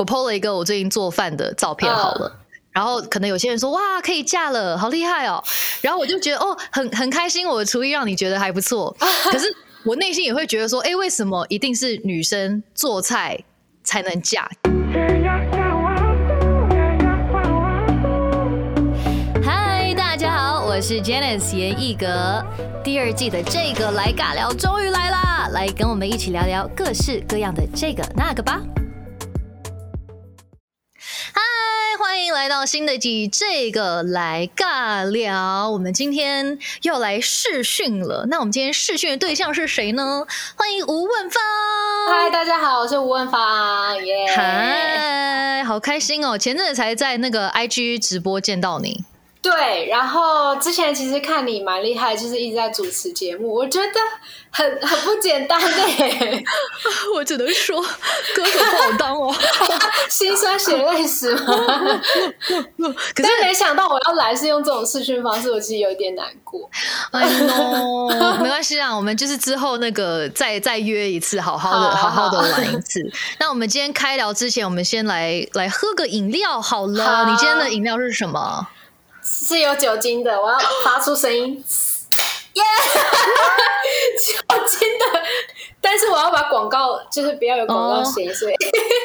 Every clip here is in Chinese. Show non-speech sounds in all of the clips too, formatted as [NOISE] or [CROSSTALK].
我 PO 了一个我最近做饭的照片，好了。然后可能有些人说哇，可以嫁了，好厉害哦。然后我就觉得哦，很很开心，我的厨艺让你觉得还不错。[LAUGHS] 可是我内心也会觉得说，哎，为什么一定是女生做菜才能嫁？嗨，大家好，我是 Janice 严艺格。第二季的这个来尬聊终于来啦，来跟我们一起聊聊各式各样的这个那个吧。来到新的集，这个来尬聊。我们今天要来试训了。那我们今天试训的对象是谁呢？欢迎吴问芳。嗨，大家好，我是吴问芳。耶，嗨，好开心哦！前阵子才在那个 IG 直播见到你。对，然后之前其实看你蛮厉害，就是一直在主持节目，我觉得很很不简单嘞。[LAUGHS] 我只能说，歌手不好当哦，[LAUGHS] 心酸血泪史。[LAUGHS] 可是没想到我要来是用这种视讯方式，我其实有点难过。哎呦，没关系啊，我们就是之后那个再再约一次，好好的好好的玩一次。那我们今天开聊之前，我们先来来喝个饮料好了。你今天的饮料是什么？是有酒精的，我要发出声音，耶！酒精的，但是我要把广告，就是不要有广告嫌疑，所以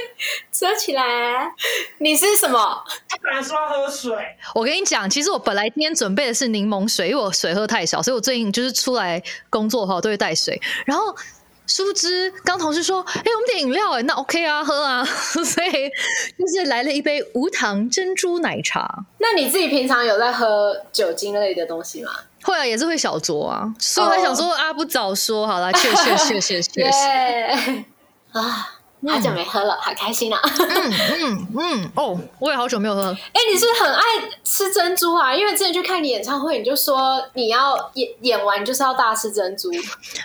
[LAUGHS] 遮起来。你是什么？他本来说要喝水。我跟你讲，其实我本来今天准备的是柠檬水，因为我水喝太少，所以我最近就是出来工作哈都会带水，然后。殊不知，刚同事说：“哎，我们点饮料，哎，那 OK 啊，喝啊。[LAUGHS] ”所以就是来了一杯无糖珍珠奶茶。那你自己平常有在喝酒精类的东西吗？会啊，也是会小酌啊。所以我在想说，啊，不早说好了，谢谢谢谢谢谢啊。好久没喝了，好开心啊！嗯嗯嗯，哦，我也好久没有喝。哎，你是很爱吃珍珠啊？因为之前去看你演唱会，你就说你要演演完就是要大吃珍珠。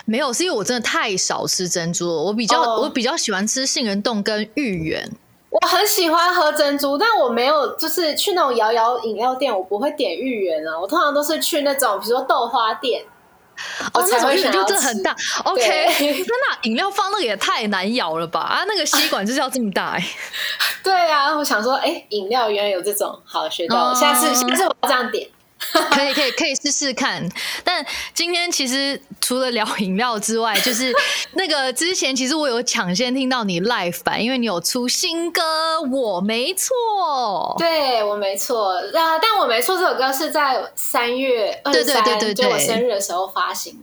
没有，是因为我真的太少吃珍珠了。我比较我比较喜欢吃杏仁冻跟芋圆。我很喜欢喝珍珠，但我没有就是去那种摇摇饮料店，我不会点芋圆啊。我通常都是去那种比如说豆花店。哦，那种就真的很大。OK，那饮料放那个也太难咬了吧？啊，那个吸管就是要这么大哎。[LAUGHS] 对啊，我想说，哎，饮料原来有这种，好学到，下次下次我要这样点。[LAUGHS] 可以可以可以试试看，但今天其实除了聊饮料之外，就是 [LAUGHS] 那个之前其实我有抢先听到你 live 版，因为你有出新歌，我没错，对我没错，啊，但我没错这首歌是在三月二十三，就我生日的时候发行。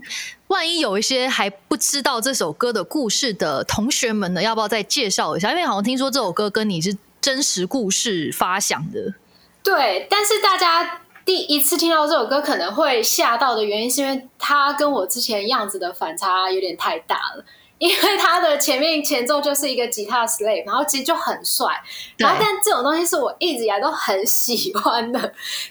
万一有一些还不知道这首歌的故事的同学们呢，要不要再介绍一下？因为好像听说这首歌跟你是真实故事发想的，对，但是大家。第一次听到这首歌可能会吓到的原因，是因为它跟我之前样子的反差有点太大了。因为它的前面前奏就是一个吉他 slave，然后其实就很帅。然后，但这种东西是我一直以来都很喜欢的。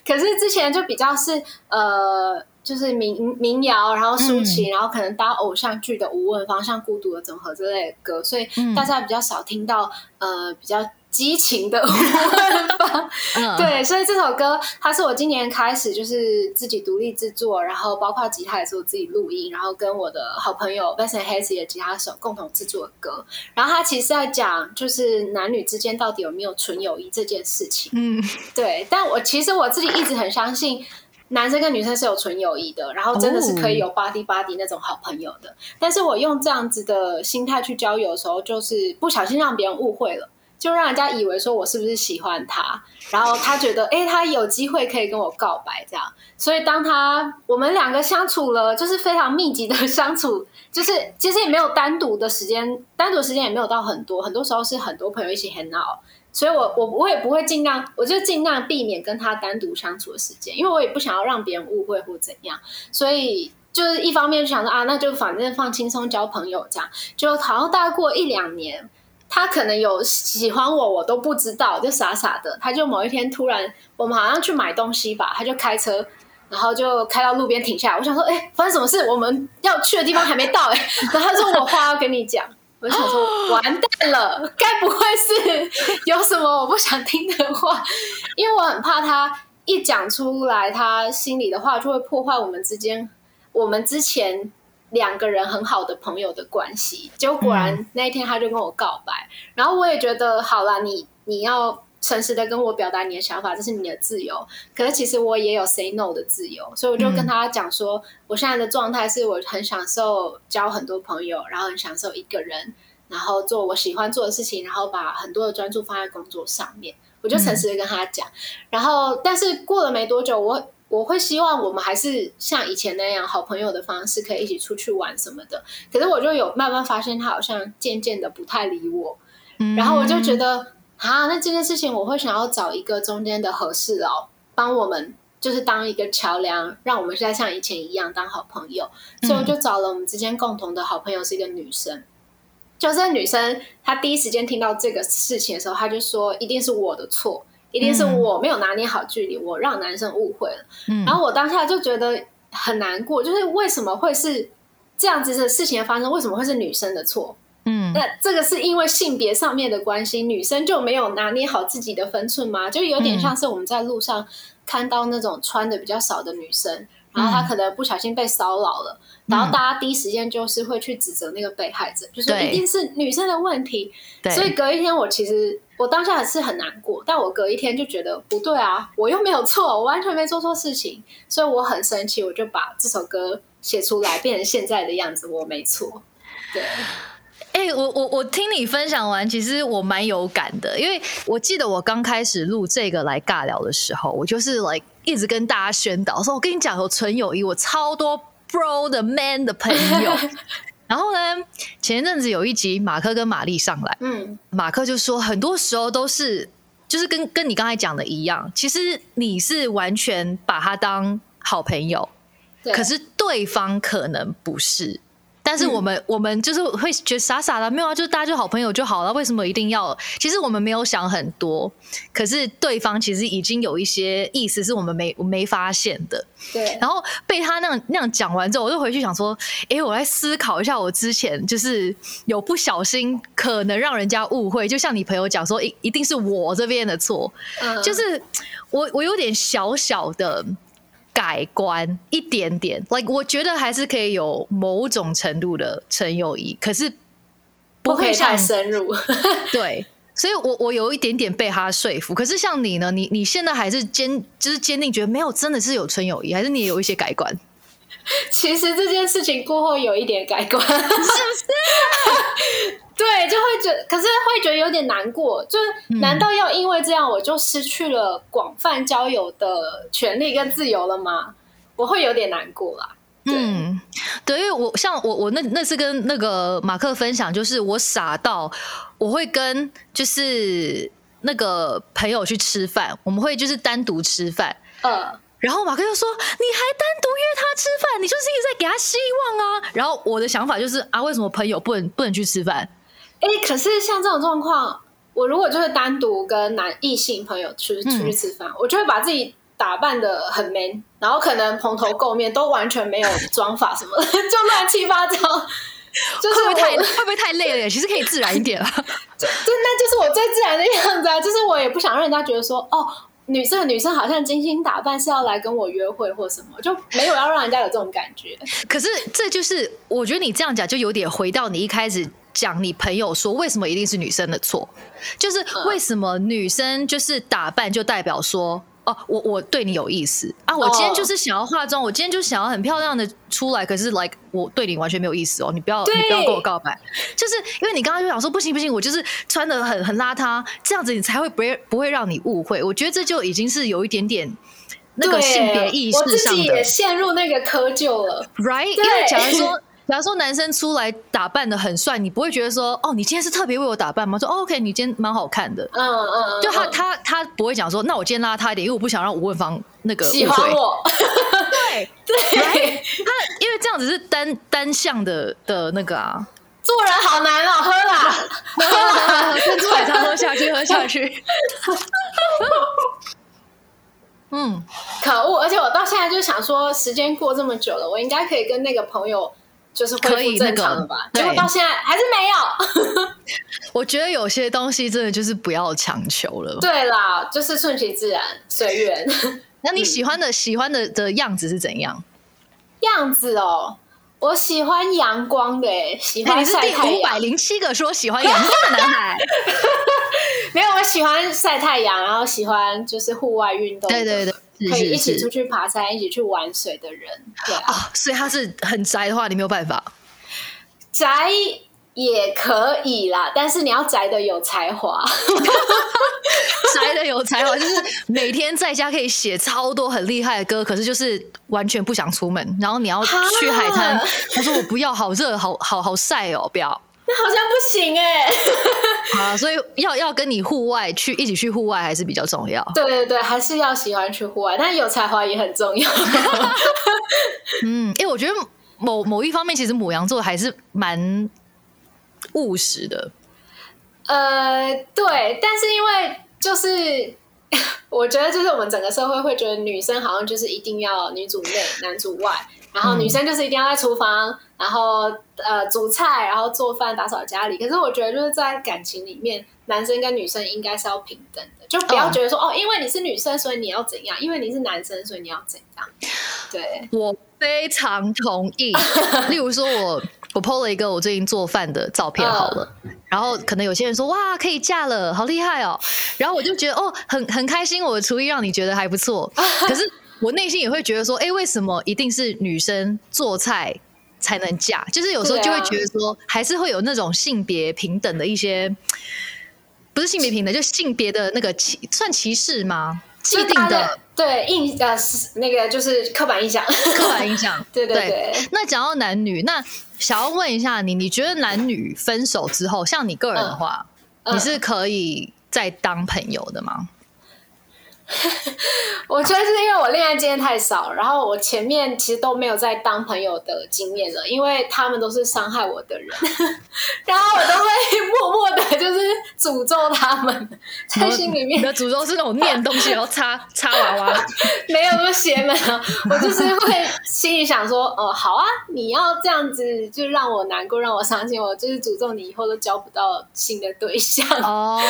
可是之前就比较是呃，就是民民谣，然后抒情，然后可能搭偶像剧的无问方向、孤独的总和之类的歌，所以大家比较少听到呃比较。激情的 [LAUGHS] 对，所以这首歌它是我今年开始就是自己独立制作，然后包括吉他也是我自己录音，然后跟我的好朋友 Benson Hazy 的吉他手共同制作的歌。然后它其实在讲就是男女之间到底有没有纯友谊这件事情。嗯，对。但我其实我自己一直很相信男生跟女生是有纯友谊的，然后真的是可以有 body body 那种好朋友的。但是我用这样子的心态去交友的时候，就是不小心让别人误会了。就让人家以为说我是不是喜欢他，然后他觉得哎，他有机会可以跟我告白这样，所以当他我们两个相处了，就是非常密集的相处，就是其实也没有单独的时间，[LAUGHS] 单独时间也没有到很多，很多时候是很多朋友一起 hang out，所以我我我也不会尽量，我就尽量避免跟他单独相处的时间，因为我也不想要让别人误会或怎样，所以就是一方面想着啊，那就反正放轻松交朋友这样，就好像大概过一两年。他可能有喜欢我，我都不知道，就傻傻的。他就某一天突然，我们好像去买东西吧，他就开车，然后就开到路边停下来。我想说，哎，发生什么事？我们要去的地方还没到，哎。[LAUGHS] 然后他说我话要跟你讲。我想说，完蛋了，该不会是有什么我不想听的话？因为我很怕他一讲出来，他心里的话就会破坏我们之间，我们之前。两个人很好的朋友的关系。结果果然那一天他就跟我告白，然后我也觉得好了，你你要诚实的跟我表达你的想法，这是你的自由。可是其实我也有 say no 的自由，所以我就跟他讲说，我现在的状态是我很享受交很多朋友，然后很享受一个人，然后做我喜欢做的事情，然后把很多的专注放在工作上面。我就诚实的跟他讲，然后但是过了没多久，我我会希望我们还是像以前那样好朋友的方式，可以一起出去玩什么的。可是我就有慢慢发现，他好像渐渐的不太理我，然后我就觉得啊，那这件事情我会想要找一个中间的合适佬，帮我们就是当一个桥梁，让我们现在像以前一样当好朋友。所以我就找了我们之间共同的好朋友，是一个女生。就是女生，她第一时间听到这个事情的时候，她就说：“一定是我的错，一定是我没有拿捏好距离，我让男生误会了。”然后我当下就觉得很难过，就是为什么会是这样子的事情发生？为什么会是女生的错？嗯，那这个是因为性别上面的关系，女生就没有拿捏好自己的分寸吗？就有点像是我们在路上看到那种穿的比较少的女生。然后她可能不小心被骚扰了，然后大家第一时间就是会去指责那个被害者，就是一定是女生的问题。所以隔一天，我其实我当下是很难过，但我隔一天就觉得不对啊，我又没有错，我完全没做错事情，所以我很生气，我就把这首歌写出来，变成现在的样子。我没错，对。哎，我我我听你分享完，其实我蛮有感的，因为我记得我刚开始录这个来尬聊的时候，我就是 like 一直跟大家宣导说，我跟你讲，有纯友谊，我超多 bro 的 man 的朋友。[LAUGHS] 然后呢，前一阵子有一集马克跟玛丽上来，嗯，马克就说，很多时候都是就是跟跟你刚才讲的一样，其实你是完全把他当好朋友，可是对方可能不是。但是我们我们就是会觉得傻傻的，没有啊，就是大家就好朋友就好了，为什么一定要？其实我们没有想很多，可是对方其实已经有一些意思是我们没没发现的。对。然后被他那样那样讲完之后，我就回去想说，哎，我来思考一下，我之前就是有不小心可能让人家误会，就像你朋友讲说，一一定是我这边的错，就是我我有点小小的。改观一点点，like 我觉得还是可以有某种程度的纯友谊，可是不会太深入。[LAUGHS] 对，所以我我有一点点被他说服。可是像你呢，你你现在还是坚就是坚定觉得没有真的是有纯友谊，还是你也有一些改观？[LAUGHS] 其实这件事情过后有一点改观，是不是？[LAUGHS] 对，就会觉，可是会觉得有点难过。就难道要因为这样，我就失去了广泛交友的权利跟自由了吗？我会有点难过啦。嗯，对，因为我像我我那那次跟那个马克分享，就是我傻到我会跟就是那个朋友去吃饭，我们会就是单独吃饭。嗯，然后马克就说：“你还单独约他吃饭，你就是一直在给他希望啊。”然后我的想法就是啊，为什么朋友不能不能去吃饭？哎，可是像这种状况，我如果就是单独跟男异性朋友去出去吃饭，我就会把自己打扮的很 man，然后可能蓬头垢面，都完全没有妆发什么的，[LAUGHS] 就乱七八糟。[LAUGHS] 就是会不会太会不会太累了？其实可以自然一点啊。[LAUGHS] 就那就是我最自然的样子啊。就是我也不想让人家觉得说，哦，女这个女生好像精心打扮是要来跟我约会或什么，就没有要让人家有这种感觉。[LAUGHS] 可是这就是我觉得你这样讲，就有点回到你一开始。讲你朋友说为什么一定是女生的错？就是为什么女生就是打扮就代表说哦，我我对你有意思啊？我今天就是想要化妆，我今天就想要很漂亮的出来，可是 like 我对你完全没有意思哦，你不要你不要跟我告白，就是因为你刚刚就想说不行不行，我就是穿的很很邋遢，这样子你才会不会不会让你误会。我觉得这就已经是有一点点那个性别意识上的，我自己也陷入那个窠臼了，right？因为假如说。假如说男生出来打扮的很帅，你不会觉得说哦，你今天是特别为我打扮吗？说 OK，你今天蛮好看的。嗯嗯，就他他他不会讲说，那我今天邋遢一点，因为我不想让吴文芳那个喜欢我。对 [LAUGHS] 对，他因为这样子是单单向的的那个啊，做人好难哦，喝啦，喝珍珠奶茶喝下去，喝下去。嗯，可恶！而且我到现在就想说，时间过这么久了，我应该可以跟那个朋友就是恢复正常了吧？结果到现在还是没有。[LAUGHS] 我觉得有些东西真的就是不要强求了。对啦，就是顺其自然，随缘。[LAUGHS] 那你喜欢的喜欢的的样子是怎样？样子哦，我喜欢阳光的，哎，喜哎欢你是第五。百零七个说喜欢阳光的男孩。[LAUGHS] 没有，我喜欢晒太阳，然后喜欢就是户外运动，对对对，是可以一起出去爬山，一起去玩水的人。对啊，啊，所以他是很宅的话，你没有办法。宅也可以啦，但是你要宅的有才华。[LAUGHS] 宅的有才华，就是每天在家可以写超多很厉害的歌，可是就是完全不想出门。然后你要去海滩哈，他说我不要，好热，好好好晒哦，不要。那好像不行哎、[LAUGHS] 啊，所以要要跟你户外去一起去户外还是比较重要。对对对，还是要喜欢去户外，但有才华也很重要。[LAUGHS] 嗯，因为我觉得某某一方面，其实母羊座还是蛮务实的。呃，对，但是因为就是。[LAUGHS] 我觉得就是我们整个社会会觉得女生好像就是一定要女主内男主外，然后女生就是一定要在厨房，然后呃煮菜，然后做饭打扫家里。可是我觉得就是在感情里面，男生跟女生应该是要平等的，就不要哦觉得说哦因为你是女生所以你要怎样，因为你是男生所以你要怎样。对，我非常同意。[LAUGHS] 例如说我，我 PO 了一个我最近做饭的照片好了，然后可能有些人说哇可以嫁了，好厉害哦，然后我就觉得哦很很开心，我的厨艺让你觉得还不错，可是我内心也会觉得说，哎，为什么一定是女生做菜？才能嫁，就是有时候就会觉得说，还是会有那种性别平等的一些，不是性别平等，就性别的那个歧算歧视吗？既定的。对印呃是那个就是刻板印象。[LAUGHS] 刻板印象，[LAUGHS] 对对对。那讲到男女，那想要问一下你，你觉得男女分手之后，像你个人的话，嗯。你是可以再当朋友的吗？[LAUGHS] 我觉得是因为我恋爱经验太少，然后我前面其实都没有在当朋友的经验了，因为他们都是伤害我的人，[LAUGHS] 然后我都会默默的，就是诅咒他们，在心里面你的诅咒是那种念东西然后擦擦 [LAUGHS] 娃娃，没有那么邪门啊，我就是会心里想说，哦，好啊，你要这样子就让我难过，让我伤心，我就是诅咒你以后都交不到新的对象。哦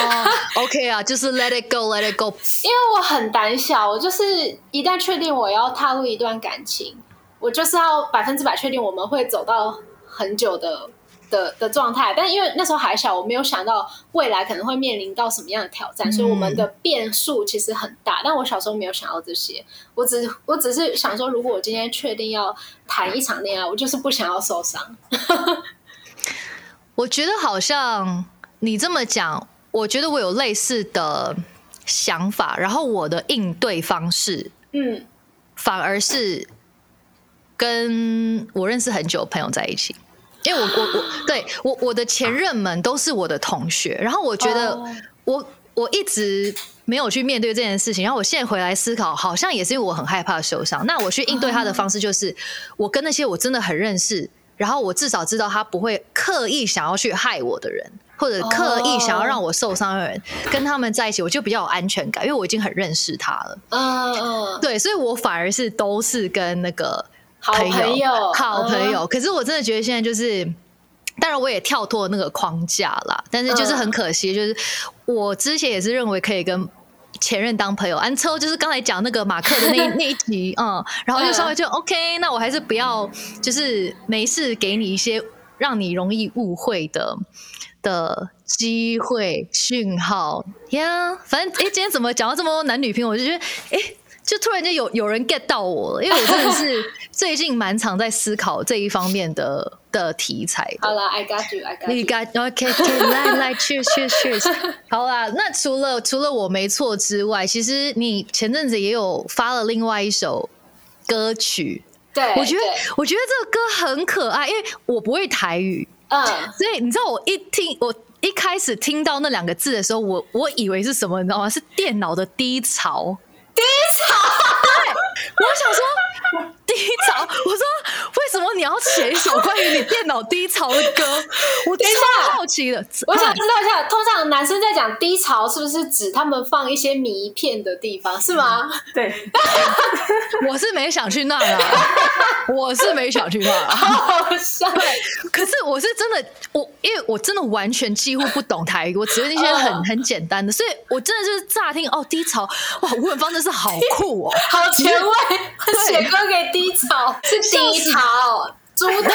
，OK 啊，就是 let it go，let it go。因为我很胆小，我就是一旦确定我要踏入一段感情，我就是要百分之百确定我们会走到很久的的的状态。但因为那时候还小，我没有想到未来可能会面临到什么样的挑战，所以我们的变数其实很大。但我小时候没有想到这些，我只我只是想说，如果我今天确定要谈一场恋爱，我就是不想要受伤。[LAUGHS] 我觉得好像你这么讲，我觉得我有类似的想法，然后我的应对方式嗯，反而是跟我认识很久的朋友在一起，因为我我我对我我的前任们都是我的同学，然后我觉得哦。我我一直没有去面对这件事情，然后我现在回来思考，好像也是因为我很害怕受伤。那我去应对他的方式就是，我跟那些我真的很认识，然后我至少知道他不会刻意想要去害我的人。或者刻意想要让我受伤的人，跟他们在一起，我就比较有安全感，因为我已经很认识他了。嗯嗯，对，所以我反而是都是跟那个好朋友，好朋友。嗯可是我真的觉得现在就是，当然我也跳脱那个框架啦，但是就是很可惜，就是我之前也是认为可以跟。前任当朋友，安之后就是刚才讲那个马克的那一 [LAUGHS] 那一集，嗯，然后就稍微就 OK，那我还是不要，就是没事给你一些让你容易误会的的机会讯号呀。反正哎、诶今天怎么讲到这么多男女朋友，我就觉得哎。诶就突然间有有人 get 到我了，因为我真的是最近蛮常在思考这一方面的的题材的。好了，I got you，I got 你 you。got OK OK，来来，cheers cheers cheers。[LAUGHS] 好啦，那除了除了我没错之外，其实你前阵子也有发了另外一首歌曲，对，我觉得对我觉得这个歌很可爱，因为我不会台语，嗯，所以你知道我一听我。一开始听到那两个字的时候，我我以为是什么，你知道吗？是电脑的低潮。低潮。[LAUGHS] 对，我想说低潮。我说为什么你要写一首关于你电脑低潮的歌？[LAUGHS] 我等一下超好奇的。我想知道一下，通常男生在讲低潮，是不是指他们放一些迷片的地方，是吗？[LAUGHS] 对，[LAUGHS] 我是没想去那啦，我是没想去那啦。好笑。可是我是真的，我因为我真的完全几乎不懂台语，我只会那些很嗯很简单的，所以我真的就是乍听哦低潮，哇，吴文芳真是好酷哦。好前卫，写歌给低潮 [LAUGHS] 是低潮，猪 [LAUGHS] 头，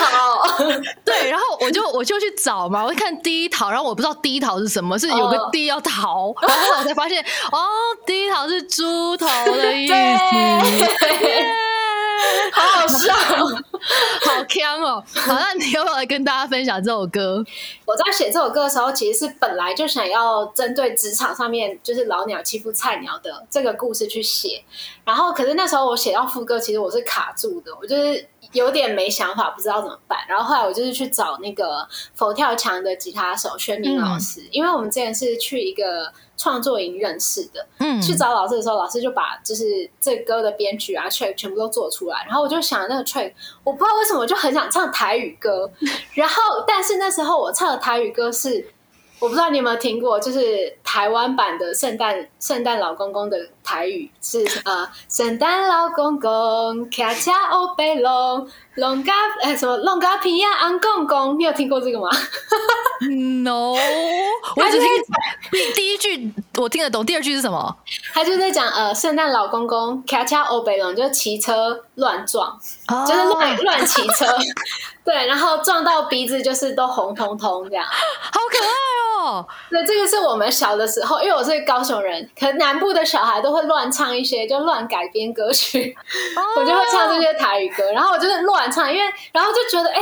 对，然后我就我就去找嘛，我看第一桃，然后我不知道第一桃是什么，是有个低要逃，然后我才发现哦，第一桃是猪头的意思。[LAUGHS] [LAUGHS] 好好笑，好强哦！好，那你要不要来跟大家分享这首歌？我在写这首歌的时候，其实是本来就想要针对职场上面就是老鸟欺负菜鸟的这个故事去写，然后可是那时候我写到副歌，其实我是卡住的，我就是。有点没想法，不知道怎么办。然后后来我就是去找那个佛跳墙的吉他手宣明老师，因为我们之前是去一个创作营认识的。嗯，去找老师的时候，老师就把就是这歌的编曲啊、track 全部都做出来。然后我就想那个 track，我不知道为什么我就很想唱台语歌。[LAUGHS] 然后，但是那时候我唱的台语歌是。我不知道你有没有听过，就是台湾版的圣诞圣诞老公公的台语是呃，圣诞老公公卡恰欧贝龙龙嘎哎什么龙嘎皮亚安公公，你有听过这个吗？No，[LAUGHS] 我只听第第一句我听得懂，第二句是什么？他就在讲呃，圣诞老公公卡恰欧贝龙就骑车乱撞，就是乱乱骑车，[LAUGHS] 对，然后撞到鼻子就是都红彤彤这样，好可爱哦。哦，对，这个是我们小的时候，因为我是高雄人，可能南部的小孩都会乱唱一些，就乱改编歌曲，[LAUGHS] 我就会唱这些台语歌，然后我就是乱唱，因为然后就觉得，哎，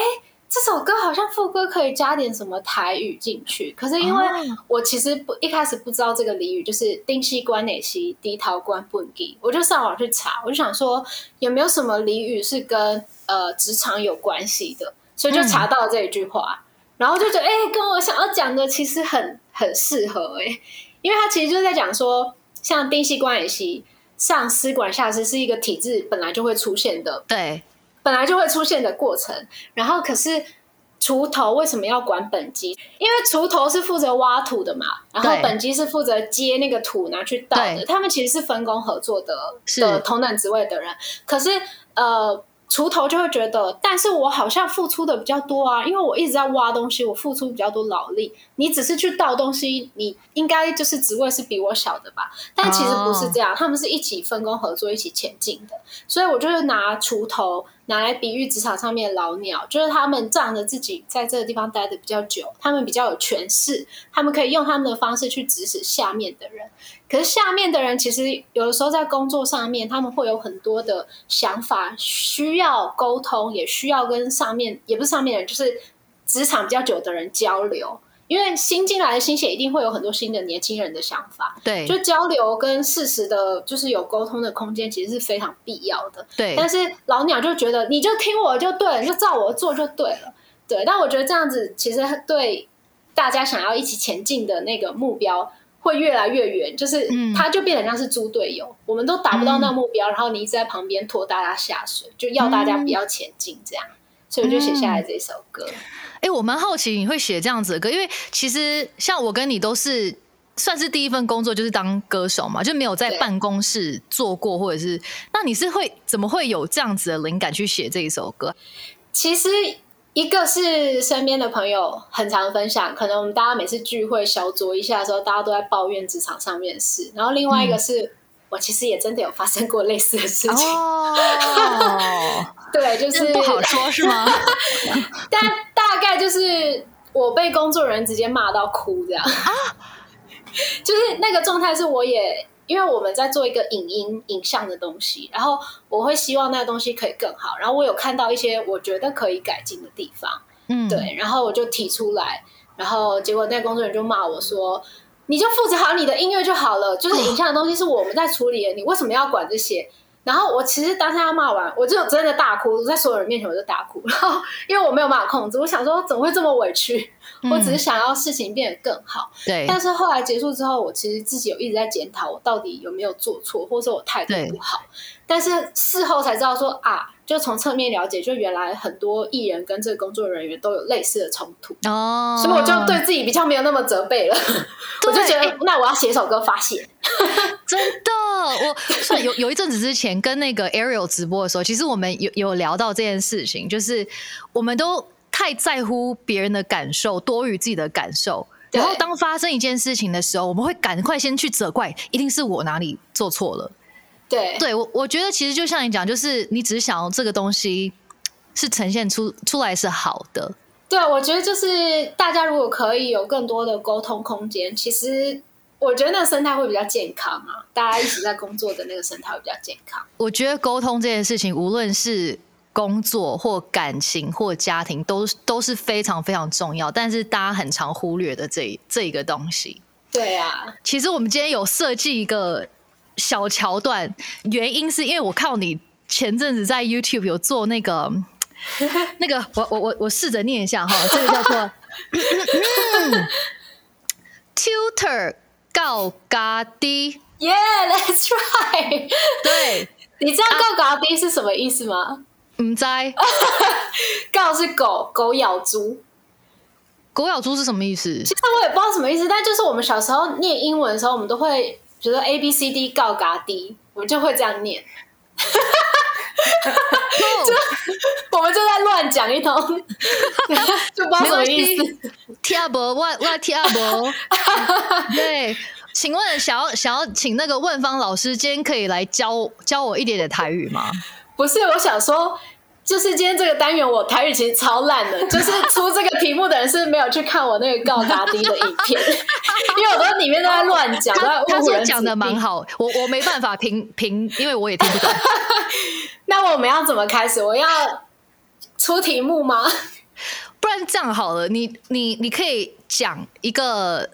这首歌好像副歌可以加点什么台语进去，可是因为我其实不一开始不知道这个俚语，就是丁西关哪西低头关不低，我就上网去查，我就想说有没有什么俚语是跟呃职场有关系的，所以就查到这一句话。然后就觉得，哎，跟我想要讲的其实很很适合，哎，因为他其实就是在讲说，像丁系关也系上司管下司是一个体制本来就会出现的，对，本来就会出现的过程。然后可是锄头为什么要管本机？因为锄头是负责挖土的嘛，然后本机是负责接那个土拿去倒的，他们其实是分工合作的的同等职位的人。可是呃。锄头就会觉得，但是我好像付出的比较多啊，因为我一直在挖东西，我付出比较多劳力。你只是去倒东西，你应该就是职位是比我小的吧？但其实不是这样，他们是一起分工合作，一起前进的。所以我就是拿锄头拿来比喻职场上面的老鸟，就是他们仗着自己在这个地方待的比较久，他们比较有权势，他们可以用他们的方式去指使下面的人。可是下面的人其实有的时候在工作上面，他们会有很多的想法，需要沟通，也需要跟上面，也不是上面人，就是职场比较久的人交流。因为新进来的新血一定会有很多新的年轻人的想法，对，就交流跟事实的，就是有沟通的空间，其实是非常必要的。对，但是老鸟就觉得你就听我就对了，就照我做就对了。对，但我觉得这样子其实对大家想要一起前进的那个目标。会越来越远，就是他就变得像是猪队友，我们都达不到那个目标，然后你一直在旁边拖大家下水，就要大家不要前进，这样，所以我就写下来这首歌。哎，我蛮好奇你会写这样子的歌，因为其实像我跟你都是算是第一份工作就是当歌手嘛，就没有在办公室做过，或者是那你是会怎么会有这样子的灵感去写这一首歌？其实。一个是身边的朋友很常分享，可能我们大家每次聚会小酌一下的时候，大家都在抱怨职场上面的事。然后另外一个是我其实也真的有发生过类似的事情。哦，[LAUGHS] 对，就是不好说，是吗？[LAUGHS] 但大概就是我被工作人员直接骂到哭这样啊，[LAUGHS] 就是那个状态是我也。因为我们在做一个影音影像的东西，然后我会希望那个东西可以更好，然后我有看到一些我觉得可以改进的地方，嗯，对，然后我就提出来，然后结果那工作人员就骂我说：“你就负责好你的音乐就好了，就是影像的东西是我们在处理的，你为什么要管这些？”然后我其实当下骂完，我就真的大哭，在所有人面前我就大哭。然后因为我没有办法控制，我想说怎么会这么委屈？我只是想要事情变得更好。对。但是后来结束之后，我其实自己有一直在检讨，我到底有没有做错，或者说我态度不好。但是事后才知道说啊，就从侧面了解，就原来很多艺人跟这个工作人员都有类似的冲突哦，所以我就对自己比较没有那么责备了。[LAUGHS] 我就觉得，那我要写首歌发泄。[LAUGHS] 真的，我算有有一阵子之前跟那个 Ariel 直播的时候，其实我们有有聊到这件事情，就是我们都太在乎别人的感受多于自己的感受，然后当发生一件事情的时候，我们会赶快先去责怪，一定是我哪里做错了。对，对我我觉得其实就像你讲，就是你只是想要这个东西是呈现出出来是好的。对，我觉得就是大家如果可以有更多的沟通空间，其实我觉得那个生态会比较健康啊。大家一起在工作的那个生态会比较健康。我觉得沟通这件事情，无论是工作或感情或家庭，都都是非常非常重要，但是大家很常忽略的这这一个东西。对啊，其实我们今天有设计一个小桥段，原因是因为我看到你前阵子在 YouTube 有做那个 [LAUGHS] 那个，我我我我试着念一下哈，这个叫做 [LAUGHS] tutor 告嘎低，Yeah，that's right。对，你知道“告嘎低”是什么意思吗？唔在告 [LAUGHS] 是狗，狗咬猪。狗咬猪是什么意思？其实我也不知道什么意思，但就是我们小时候念英文的时候，我们都会，觉得 A B C D 告嘎 D，我们就会这样念，[LAUGHS] 我们就在乱讲一通，[LAUGHS] 就不知道什么意思。听不，我我听不。对，请问想要想要请那个问方老师，今天可以来教教我一点点台语吗？不是，我想说，就是今天这个单元我台语其实超烂的，就是出这个题目的人是没有去看我那个告达低的影片，因为我都里面都在乱讲，他他讲的。蛮好，我我没办法评评，因为我也听不懂。[LAUGHS] 那我们要怎么开始？我要出题目吗？[LAUGHS] 不然这样好了，你你你可以讲一个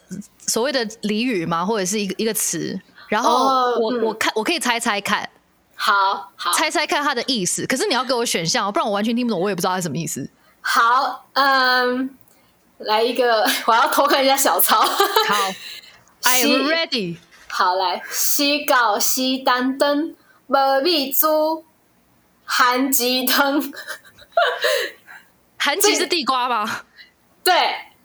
所谓的俚语吗？或者是一个一个词，然后我、哦嗯我看我可以猜猜看，好好猜猜看它的意思。可是你要给我选项哦，不然我完全听不懂，我也不知道它什么意思。好，嗯，来一个，[LAUGHS] 我要偷看一下小抄。好，[LAUGHS] I am ready。好，来，西搞西单灯，无米猪，韩吉汤。[LAUGHS] 韩吉是地瓜吗？对，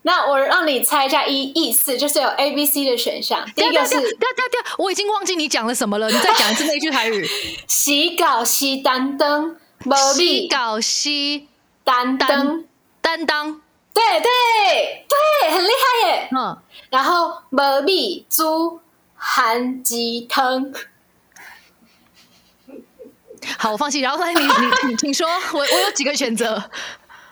那我让你猜一下意意思，就是有 A、B、C 的选项。第一个是对对对对，我已经忘记你讲了什么了。你再讲一次那句台语。西搞西单灯，无西米搞西单灯。担当，对对对，很厉害耶。嗯，然后无米猪韩鸡汤。好，我放弃。然后来，你你你，请说，我我有几个选择。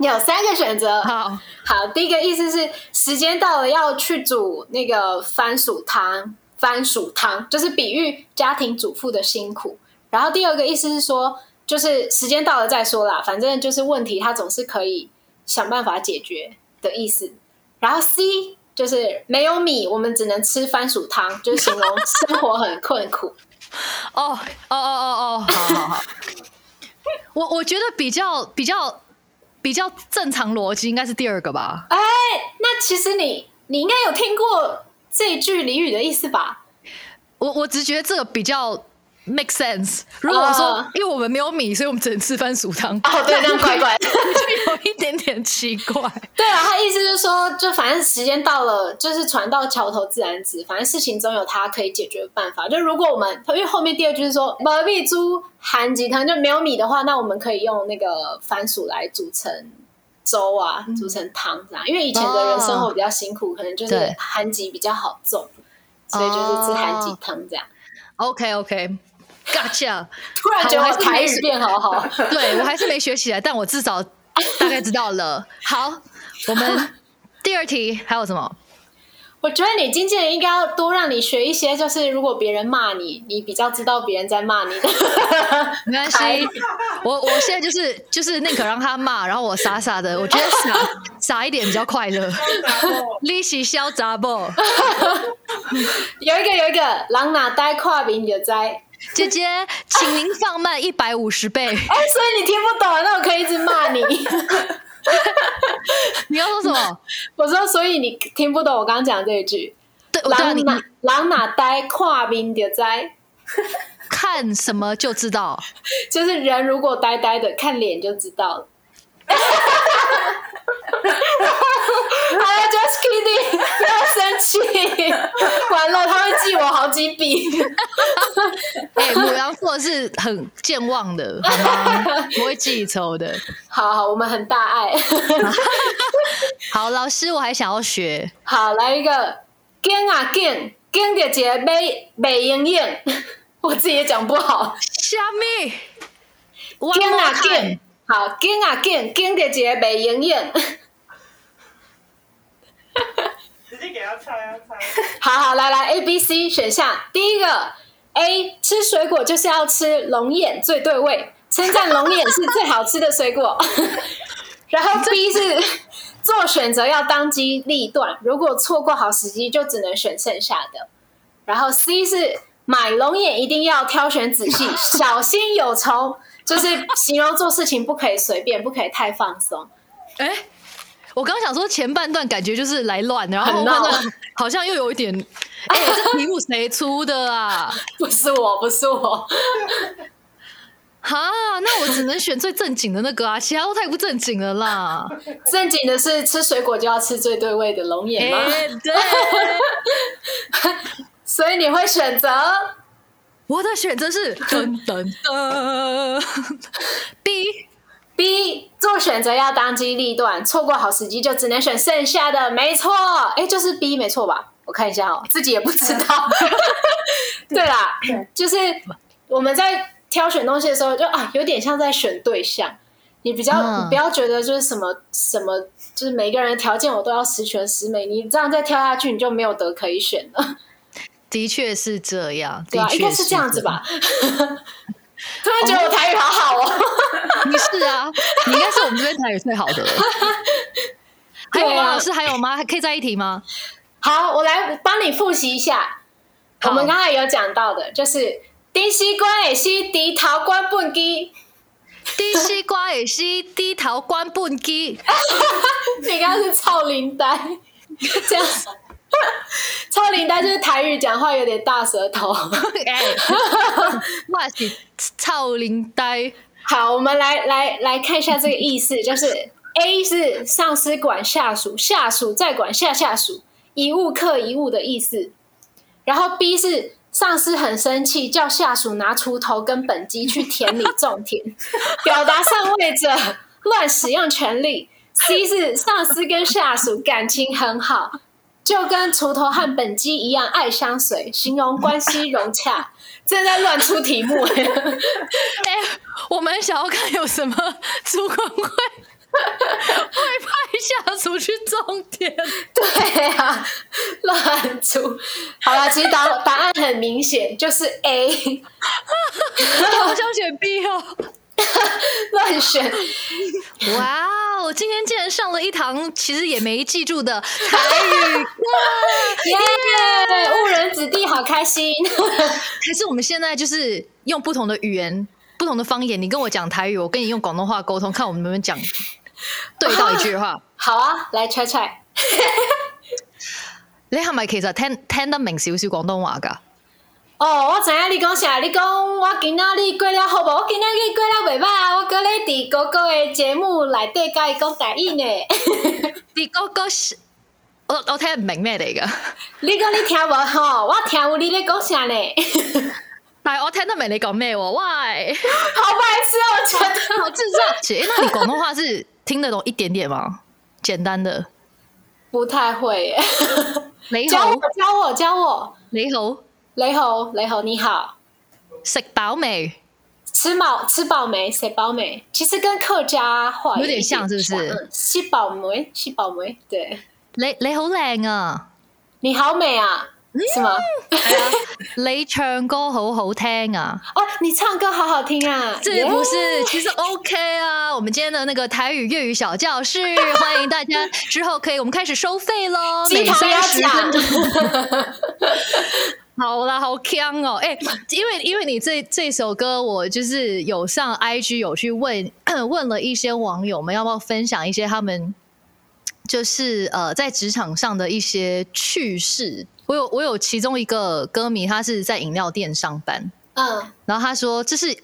有三个选择。好，好，第一个意思是时间到了要去煮那个番薯汤，番薯汤就是比喻家庭主妇的辛苦。然后第二个意思是说，就是时间到了再说啦，反正就是问题它总是可以想办法解决的意思。然后 C 就是没有米，我们只能吃番薯汤，就是形容生活很困苦。哦哦哦哦哦，好好好。我我觉得比较比较比较正常逻辑应该是第二个吧。哎，那其实你你应该有听过这句俚语的意思吧？我我只觉得这个比较 make sense。如果我说，哦因为我们没有米，所以我们只能吃番薯汤，哦，对，[LAUGHS] 这样怪怪的。就有一点点奇怪。[LAUGHS] 对啊，他意思就是说，就反正时间到了，就是船到桥头自然直，反正事情总有它可以解决的办法。就如果我们，因为后面第二句是说毛米猪含鸡汤就没有米的话，那我们可以用那个番薯来煮成粥啊，煮成汤这样。因为以前的人生活比较辛苦，可能就是对含鸡比较好种，所以就是吃含鸡汤这样。OK OK，gotcha。突然觉得好我我台语变好好。[LAUGHS] 对我还是没学起来，但我至少大概知道了。好，我们 [LAUGHS] 第二题还有什么？我觉得你经纪人应该要多让你学一些，就是如果别人骂你，你比较知道别人在骂你的。[LAUGHS] 没关系，我我现在就是就是宁可让他骂，然后我傻傻的，我觉得傻傻一点比较快乐。利息消杂不？有一个有一个，狼哪呆跨饼就在。姐姐，请您放慢一百五十倍。哎、所以你听不懂，那我可以一直骂你。[LAUGHS] 你要说什么？[LAUGHS] 我说，所以你听不懂我刚刚讲这一句。对，我狼哪狼哪呆跨名就在，看什么就知道。[LAUGHS] 就是人如果呆呆的，看脸就知道了。[LAUGHS] 好了，just kidding，不要生气。完了，他会记我好几笔。[LAUGHS] 哎、母羊座是很健忘的，好吗？不会记仇的。[LAUGHS] 好好，我们很大爱。好，老师，我还想要学。好，来一个，跟啊跟，跟着一个美美莹莹，我自己也讲不好。虾米？我经啊看经，好，经啊经，经的一个美营养。直接给他猜啊猜。好好，来来，A、B、C 选项，第一个 A 吃水果就是要吃龙眼最对味，称赞龙眼是最好吃的水果。[LAUGHS] 然后 [LAUGHS] B 是做选择要当机立断，如果错过好时机，就只能选剩下的。然后 C 是买龙眼一定要挑选仔细，小心有虫，就是形容做事情不可以随便，不可以太放松。哎、我刚刚想说前半段感觉就是来乱，然后后半段好像又有一点，哎、这题目谁出的啊？[LAUGHS] 不是我，不是我。哈，那我只能选最正经的那个啊，其他都太不正经了啦。正经的是吃水果就要吃最对味的龙眼吗？哎、对，[LAUGHS] 所以你会选择我的选择是噔噔噔 B。[LAUGHS] B，做选择要当机立断，错过好时机就只能选剩下的，没错，哎，就是 B 没错吧？我看一下哦，自己也不知道。[LAUGHS] 对啦，就是我们在挑选东西的时候就，啊，有点像在选对象。你比较，嗯你不要觉得就是什么什么，就是每个人的条件我都要十全十美，你这样再挑下去，你就没有得可以选了。的确是这样，对啊，的确应该是这样子吧。[LAUGHS] 突然觉得我台语好好哦。[LAUGHS] 你是啊，你应该是我们这边台语最好的了。还有吗？老师还有吗？还可以再一题吗？好，我来帮你复习一下。好我们刚才有讲到的，就是低西瓜也是低头关本机。低西瓜也是低头关半机，你刚刚是操林丹，[LAUGHS] 这样。[LAUGHS] 操领带就是台语讲话有点大舌头。[LAUGHS] 哎，[LAUGHS] 我是操林呆。好，我们来来来看一下这个意思，就是 A 是上司管下属，下属再管下下属，一物克一物的意思。然后 B 是上司很生气，叫下属拿锄头跟本机去田里种田，表达上位者乱使用权力。C 是上司跟下属感情很好，就跟锄头和本机一样爱相随，形容关系融洽。[LAUGHS] 正在乱出题目、[LAUGHS] 哎，我们想要看有什么主管会会派下属去种田。[LAUGHS] 对啊，乱出。好了，其实答答案很明显，就是 A，我想选 B 哦。[LAUGHS] 乱选。哇哦，今天竟然上了一堂其实也没记住的 [LAUGHS] 台语课，耶！误人子弟，好开心。[LAUGHS] 还是我们现在就是用不同的语言、不同的方言，你跟我讲台语，我跟你用广东话沟通，看我们能不能讲对到一句话。好啊，来猜猜。你係咪其實聽聽得明少少廣東話㗎？哦，我知啊你講啥？你講我今仔日过了好无？我今仔日过了袂歹啊！我搁咧伫哥哥的节目内底甲伊讲台语呢。[LAUGHS] 在哥哥是我我听唔明咩嚟噶，[LAUGHS] 你讲你听无吼？我聽有你咧講啥呢？[LAUGHS] 但系我听得明你讲咩喎？喂，好白痴哦，我覺得。好智障！姐，那你广东话是听得懂一点点吗？简单的，不太會耶。你好教我，，教我，教我。你好，雷猴，雷猴，你好。食饱未？吃饱吃饱没？食饱没？其实跟客家话有點像是不是嗯，吃饱没？吃饱没？对，你你好靚啊！你好美啊，是嗎？係啊，你唱歌好好聽啊！[LAUGHS] 哦，你唱歌好好聽啊！这耶不是，其实 OK 啊。我们今天的那个台语粤语小教室，[LAUGHS] 欢迎大家之后可以我们开始收费喽，每三十分钟。[LAUGHS] 讲。好啦，好强哦！哎、因为因为你这这首歌，我就是有上 IG 有去问 [COUGHS] 问了一些网友们，要不要分享一些他们就是呃在职场上的一些趣事。我有我有其中一个歌迷，他是在饮料店上班，嗯，然后他说：“这是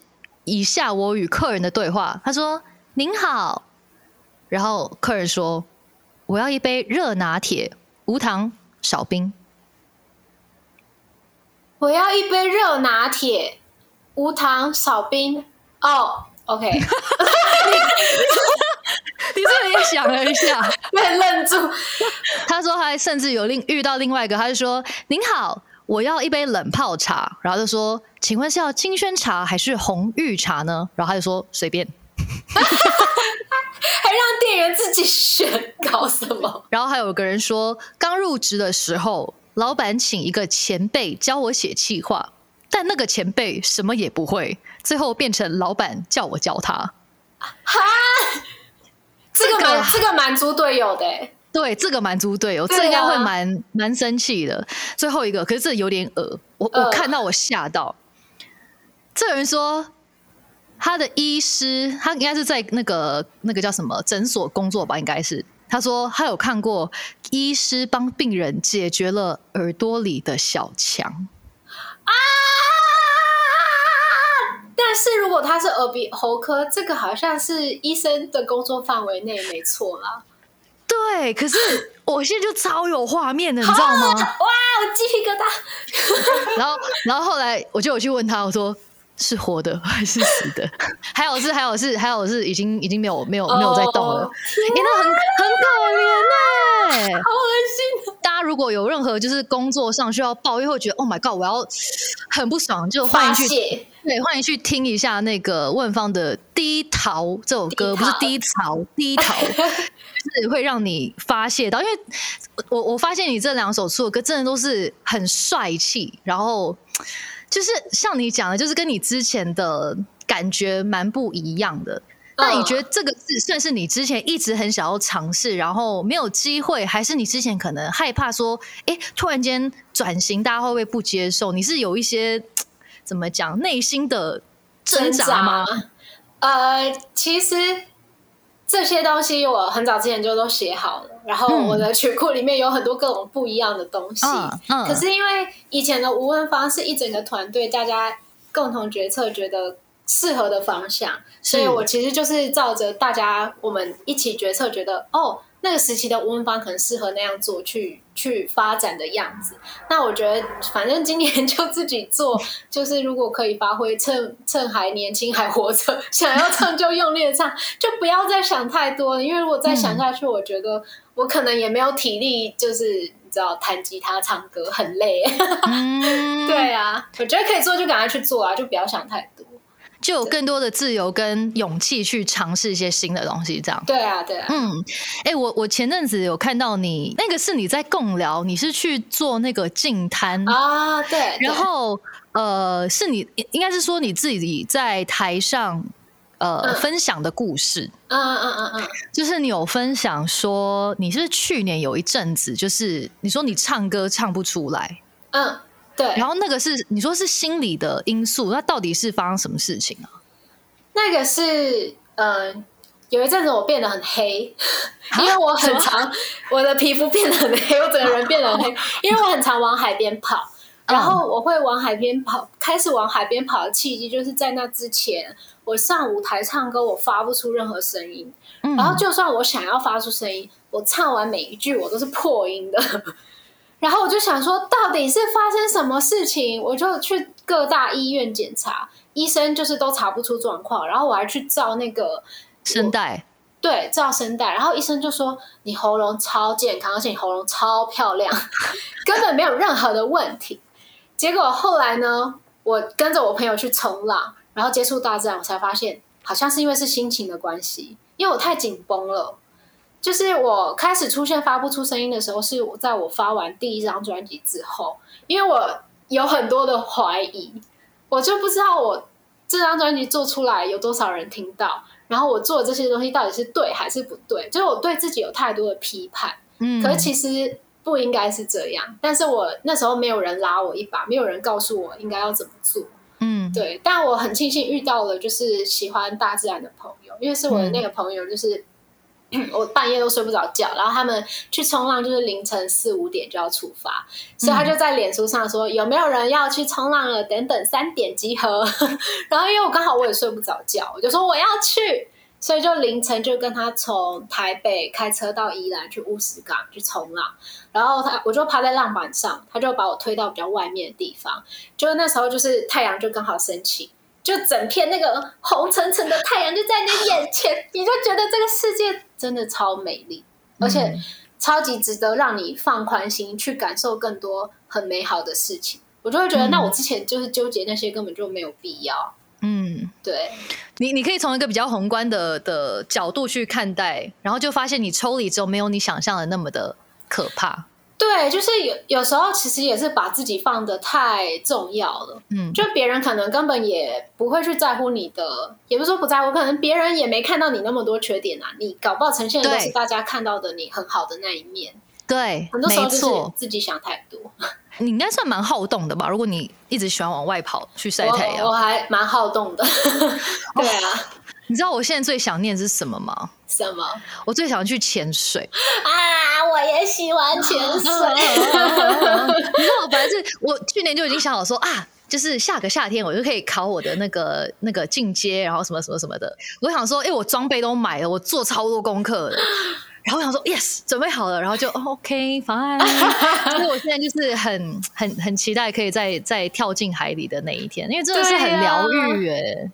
以下我与客人的对话。”他说：“您好。”然后客人说：“我要一杯热拿铁，无糖，少冰。我要一杯热拿铁，无糖少冰。哦，OK，” [LAUGHS] 你是不是也想了一下？[LAUGHS] 被愣住。他说还甚至有另遇到另外一个，他就说：“您好，我要一杯冷泡茶。”然后就说：“请问是要金萱茶还是红玉茶呢？”然后他就说：“随便。[LAUGHS] ”还让店员自己选，搞什么？然后还有个人说，刚入职的时候，老板请一个前辈教我写企划，但那个前辈什么也不会，最后变成老板叫我教他。哈，这个这个蛮这个蛮猪队友的欸，对，这个蛮猪队友，这应该会蛮蛮生气的。最后一个，可是这有点恶，我我看到我吓到。这人说，他的医师，他应该是在那个那个叫什么诊所工作吧，应该是。他说他有看过医师帮病人解决了耳朵里的小强。啊！但是如果他是耳鼻喉科，这个好像是医生的工作范围内，没错啦。对，可是我现在就超有画面的，你知道吗？哇，我鸡皮疙瘩。然后，然后后来我就有去问他，我说是活的 [LAUGHS] 还是死的？[LAUGHS] 还有是，还有是，还有是已经已经没有没有没有在动了，哦哎、那很很可怜呢、好恶心哦！大家如果有任何就是工作上需要抱怨，会觉得 Oh my God，我要很不爽，就欢发迎去泄，对，欢迎去听一下那个问方的《低潮》这首歌，不是低潮，低潮，[LAUGHS] 就是会让你发泄到。因为我我发现你这两首出的歌真的都是很帅气，然后就是像你讲的，就是跟你之前的感觉蛮不一样的。那你觉得这个是算是你之前一直很想要尝试，然后没有机会，还是你之前可能害怕说，哎，突然间转型，大家会不会不接受？你是有一些怎么讲内心的挣扎吗？呃，其实这些东西我很早之前就都写好了，然后嗯我的曲库里面有很多各种不一样的东西。嗯嗯可是因为以前的无问方是一整个团队大家共同决策，觉得适合的方向，所以我其实就是照着大家我们一起决策，觉得哦。那个时期的吴文芳可能适合那样做，去去发展的样子。那我觉得，反正今年就自己做，[LAUGHS] 就是如果可以发挥，趁趁还年轻还活着，[LAUGHS] 想要唱就用力的唱，就不要再想太多了。因为如果再想下去，我觉得我可能也没有体力，就是你知道弹吉他、唱歌很累。[LAUGHS] 嗯，对啊，我觉得可以做就赶快去做啊，就不要想太多。就有更多的自由跟勇气去尝试一些新的东西，这样。对啊，对啊，嗯，哎、我我前阵子有看到你，那个是你在共聊，你是去做那个净滩，啊，对，然后呃，是你应该是说你自己在台上呃、嗯分享的故事，嗯嗯嗯嗯。嗯，就是你有分享说你是是去年有一阵子，就是你说你唱歌唱不出来，嗯，对。然后那个是你说是心理的因素，那到底是发生什么事情啊？那个是，嗯、有一阵子我变得很黑，[LAUGHS] 因为我很常我的皮肤变得很黑，我整个人变得很黑，[LAUGHS] 因为我很常往海边跑。然后我会往海边跑，开始往海边跑的契机就是在那之前，我上舞台唱歌，我发不出任何声音。嗯然后就算我想要发出声音，我唱完每一句我都是破音的。然后我就想说，到底是发生什么事情？我就去各大医院检查，医生就是都查不出状况。然后我还去照那个声带，对照声带，然后医生就说你喉咙超健康，而且你喉咙超漂亮，[LAUGHS] 根本没有任何的问题。结果后来呢，我跟着我朋友去冲浪，然后接触大自然，我才发现好像是因为是心情的关系，因为我太紧绷了。就是我开始出现发不出声音的时候，是我在我发完第一张专辑之后，因为我有很多的怀疑，我就不知道我这张专辑做出来有多少人听到，然后我做的这些东西到底是对还是不对，就是我对自己有太多的批判。嗯，可是其实不应该是这样，但是我那时候没有人拉我一把，没有人告诉我应该要怎么做。嗯，对，但我很庆幸遇到了就是喜欢大自然的朋友，因为是我的那个朋友，就是、我半夜都睡不着觉，然后他们去冲浪就是凌晨四五点就要出发，所以他就在脸书上说、有没有人要去冲浪了，等等三点集合。[LAUGHS] 然后因为我刚好我也睡不着觉，我就说我要去。所以就凌晨就跟他从台北开车到宜兰去乌石港去冲浪，然后他我就趴在浪板上，他就把我推到比较外面的地方，就那时候就是太阳就刚好升起，就整片那个红橙橙的太阳就在你眼前，你就觉得这个世界真的超美丽，而且超级值得让你放宽心去感受更多很美好的事情。我就会觉得，嗯那我之前就是纠结那些根本就没有必要。嗯，嗯，对，你你可以从一个比较宏观的的角度去看待，然后就发现你抽离之后没有你想象的那么的可怕。对，就是有有时候其实也是把自己放的太重要了，嗯，就别人可能根本也不会去在乎你的，也不是说不在乎，可能别人也没看到你那么多缺点啊，你搞不好呈现的都是大家看到的你很好的那一面，对，很多时候就是，自己想太多。[LAUGHS] 你应该算蛮好动的吧？如果你一直喜欢往外跑去晒太阳。我阳，还蛮好动的，[LAUGHS] 对啊，你知道我现在最想念的是什么吗？什么我最想去潜水。啊？我也喜欢潜水，[LAUGHS] 你知道我本来是我去年就已经想好说啊，就是下个夏天我就可以考我的那个那个进阶，然后什么什么什么的。我想说，哎、我装备都买了，我做超多功课的。然后我想说，yes，准备好了，然后就、哦、[LAUGHS] OK，fine。所以我现在就是很很很期待可以再再跳进海里的那一天，因为真的是很疗愈哎。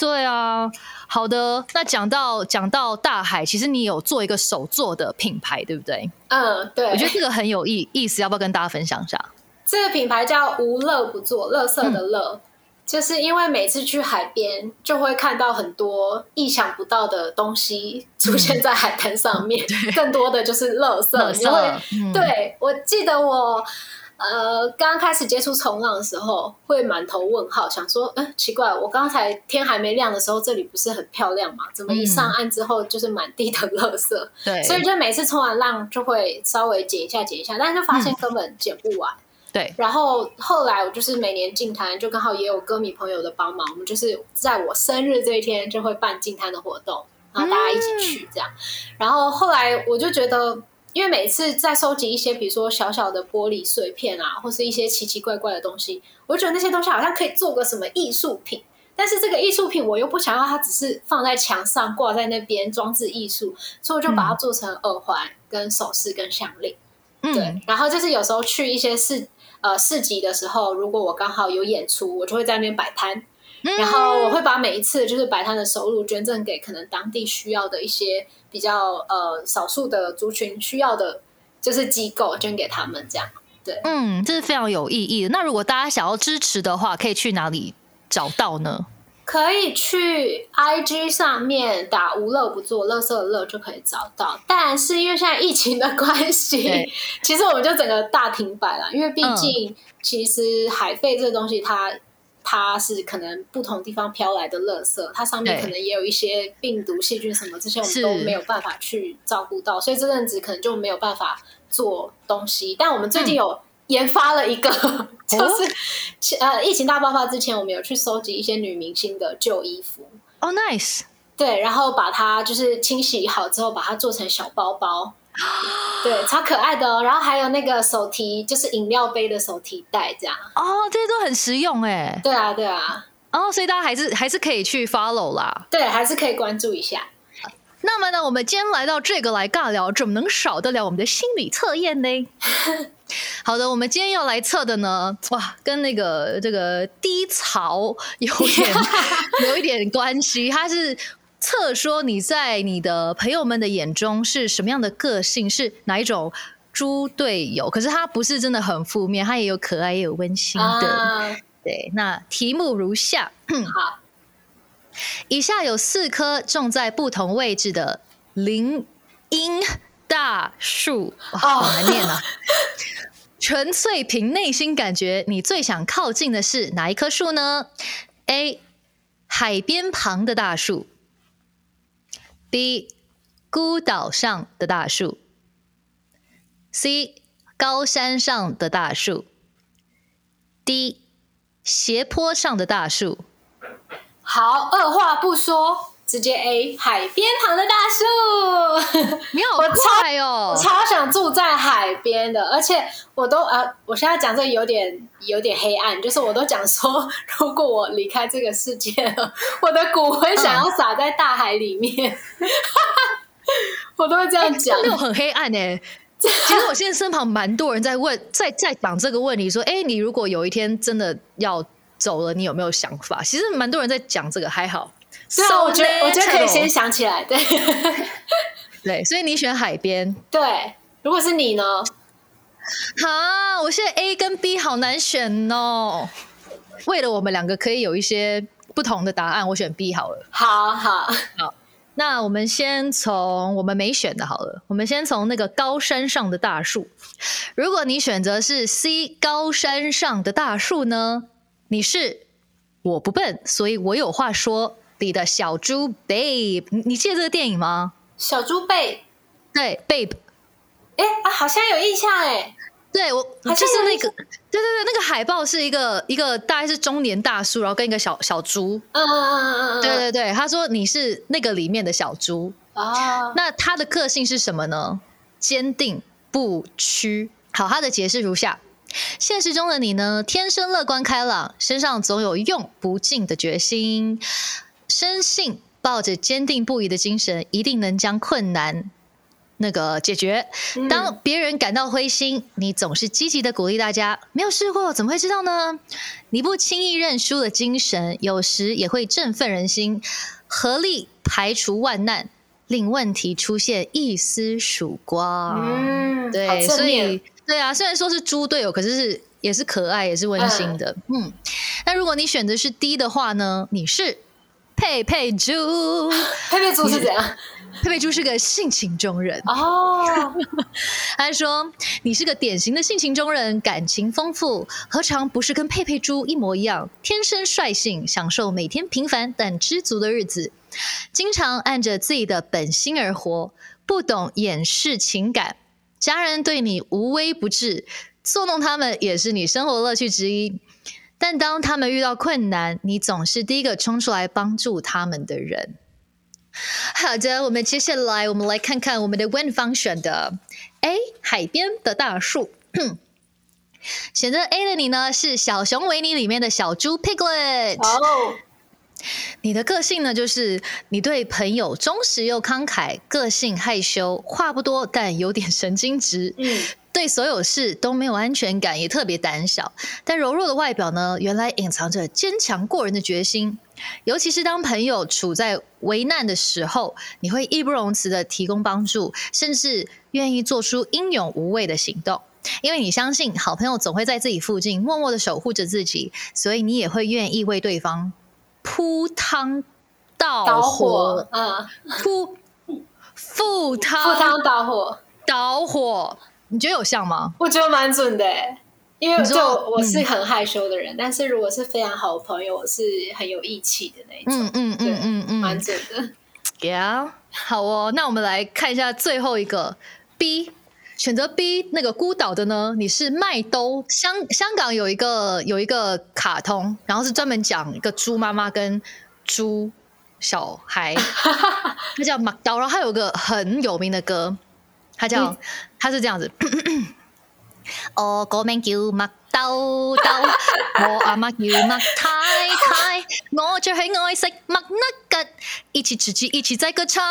对啊，好的。那讲到讲到大海，其实你有做一个手做的品牌，对不对？嗯，对，我觉得这个很有意意思，要不要跟大家分享一下？这个品牌叫无乐不作，乐色的乐，就是因为每次去海边就会看到很多意想不到的东西出现在海滩上面，[LAUGHS] 更多的就是乐色，对我记得我。呃，刚开始接触冲浪的时候，会满头问号，想说，嗯、奇怪，我刚才天还没亮的时候，这里不是很漂亮吗？怎么一上岸之后就是满地的垃圾？[LAUGHS] 对，所以就每次冲完浪就会稍微捡一下捡一下，但是就发现根本捡不完。对，然后后来我就是每年进滩，就刚好也有歌迷朋友的帮忙，我们就是在我生日这一天就会办进滩的活动，然后大家一起去这样。然后后来我就觉得，因为每次在收集一些比如说小小的玻璃碎片啊，或是一些奇奇怪怪的东西，我就觉得那些东西好像可以做个什么艺术品。但是这个艺术品我又不想要它只是放在墙上挂在那边装置艺术，所以我就把它做成耳环、跟首饰、跟项链。嗯对，然后就是有时候去一些市呃市集的时候，如果我刚好有演出，我就会在那边摆摊，嗯然后我会把每一次就是摆摊的收入捐赠给可能当地需要的一些比较呃少数的族群需要的，就是机构捐给他们这样。对嗯，这是非常有意义的。那如果大家想要支持的话，可以去哪里找到呢？可以去 IG 上面打“无乐不作”，乐色的乐就可以找到。但是因为现在疫情的关系，其实我们就整个大停摆了。因为毕嗯竟，其实海费这个东西它，它是可能不同地方飘来的垃圾，它上面可能也有一些病毒、细菌什么，这些我们都没有办法去照顾到，所以这阵子可能就没有办法做东西。但我们最近有研发了一个，[LAUGHS] 就是、呃，疫情大爆发之前，我们有去收集一些女明星的旧衣服，哦、n i c e 对，然后把它就是清洗好之后，把它做成小包包，[GASPS] 对，超可爱的哦。然后还有那个手提，就是饮料杯的手提袋，这样。哦，这些都很实用哎。对啊，对啊，哦，所以大家还是还是可以去 follow 啦。对，还是可以关注一下。那么呢，我们今天来到这个来尬聊，怎么能少得了我们的心理测验呢？[LAUGHS] 好的，我们今天要来测的呢，哇，跟那个这个低潮有点 [LAUGHS] 有一点关系。它是测说你在你的朋友们的眼中是什么样的个性，是哪一种猪队友？可是它不是真的很负面，它也有可爱，也有温馨的。啊，对，那题目如下：好，以下有四棵种在不同位置的林荫大树，哇，好难念啊！[LAUGHS] 纯粹凭内心感觉，你最想靠近的是哪一棵树呢？A. 海边旁的大树；B. 孤岛上的大树；C. 高山上的大树；D. 斜坡上的大树。好，二话不说，直接 A 海边旁的大树。[LAUGHS] 你好我超快哦！超想住在海边的，而且我都呃，我现在讲这有点有点黑暗，就是我都讲说，如果我离开这个世界了，我的骨灰想要撒在大海里面，[LAUGHS] 我都会这样讲没。有很黑暗哎、[LAUGHS] 其实我现在身旁蛮多人在问，在在讲这个问题，说：“哎、你如果有一天真的要走了，你有没有想法？”其实蛮多人在讲这个，还好。对啊，我觉得我觉得可以先想起来，对 [LAUGHS] 对，所以你选海边。对。如果是你呢？好，我现在 A 跟 B 好难选哦。为了我们两个可以有一些不同的答案，我选 B 好了。好好好，那我们先从我们没选的好了，我们先从那个高山上的大树。如果你选择是 C 高山上的大树呢，你是我不笨，所以我有话说里的小猪 Babe，你你记得这个电影吗？小猪贝，对，Babe，哎啊，好像有印象哎，对我就是那个，对对对，那个海报是一个一个大概是中年大叔，然后跟一个小小猪。嗯嗯嗯嗯嗯，对对对，他说你是那个里面的小猪，哦，那他的个性是什么呢？坚定不屈。好，他的解释如下：现实中的你呢，天生乐观开朗，身上总有用不尽的决心，深信抱着坚定不移的精神，一定能将困难那个解决。当别人感到灰心，你总是积极的鼓励大家。没有试过，怎么会知道呢？你不轻易认输的精神，有时也会振奋人心，合力排除万难，令问题出现一丝曙光。嗯，对，所以对啊，虽然说是猪队友，可是是也是可爱，也是温馨的。嗯，那如果你选择是 D 的话呢？你是佩佩猪，佩佩猪是怎样？佩佩猪是个性情中人。哦，[LAUGHS] 他说：“你是个典型的性情中人，感情丰富，何尝不是跟佩佩猪一模一样？天生率性，享受每天平凡但知足的日子，经常按着自己的本心而活，不懂掩饰情感。家人对你无微不至，作弄他们也是你生活乐趣之一。但当他们遇到困难，你总是第一个冲出来帮助他们的人。”好的，我们接下来我们来看看我们的 Win 方选的 A 海边的大树。选择 A 的你呢，是小熊维尼里面的小猪 Piglet。哦，你的个性呢，就是你对朋友忠实又慷慨，个性害羞，话不多，但有点神经质。嗯，对所有事都没有安全感，也特别胆小。但柔弱的外表呢，原来隐藏着坚强过人的决心。尤其是当朋友处在危难的时候，你会义不容辞的提供帮助，甚至愿意做出英勇无畏的行动。因为你相信好朋友总会在自己附近默默的守护着自己，所以你也会愿意为对方铺汤蹈火火，，嗯，铺赴赴汤汤蹈火，蹈火。你觉得有像吗？我觉得蛮准的欸，因为就我是很害羞的人，但是如果是非常好的朋友，我是很有义气的那一种，嗯嗯对嗯嗯嗯蛮准的。Yeah，好哦，那我们来看一下最后一个 B，选择 B 那个孤岛的呢？你是麦兜，香香港有一个有一个卡通，然后是专门讲一个猪妈妈跟猪小孩，[LAUGHS] 那叫麦兜，然后它有个很有名的歌，它叫、他是这样子。[COUGHS] [LAUGHS] 我個 [LAUGHS] [LAUGHS] 名叫麥兜兜，我阿媽叫麥太太，我最喜愛食麥粒吉，一起吃雞，一起在歌唱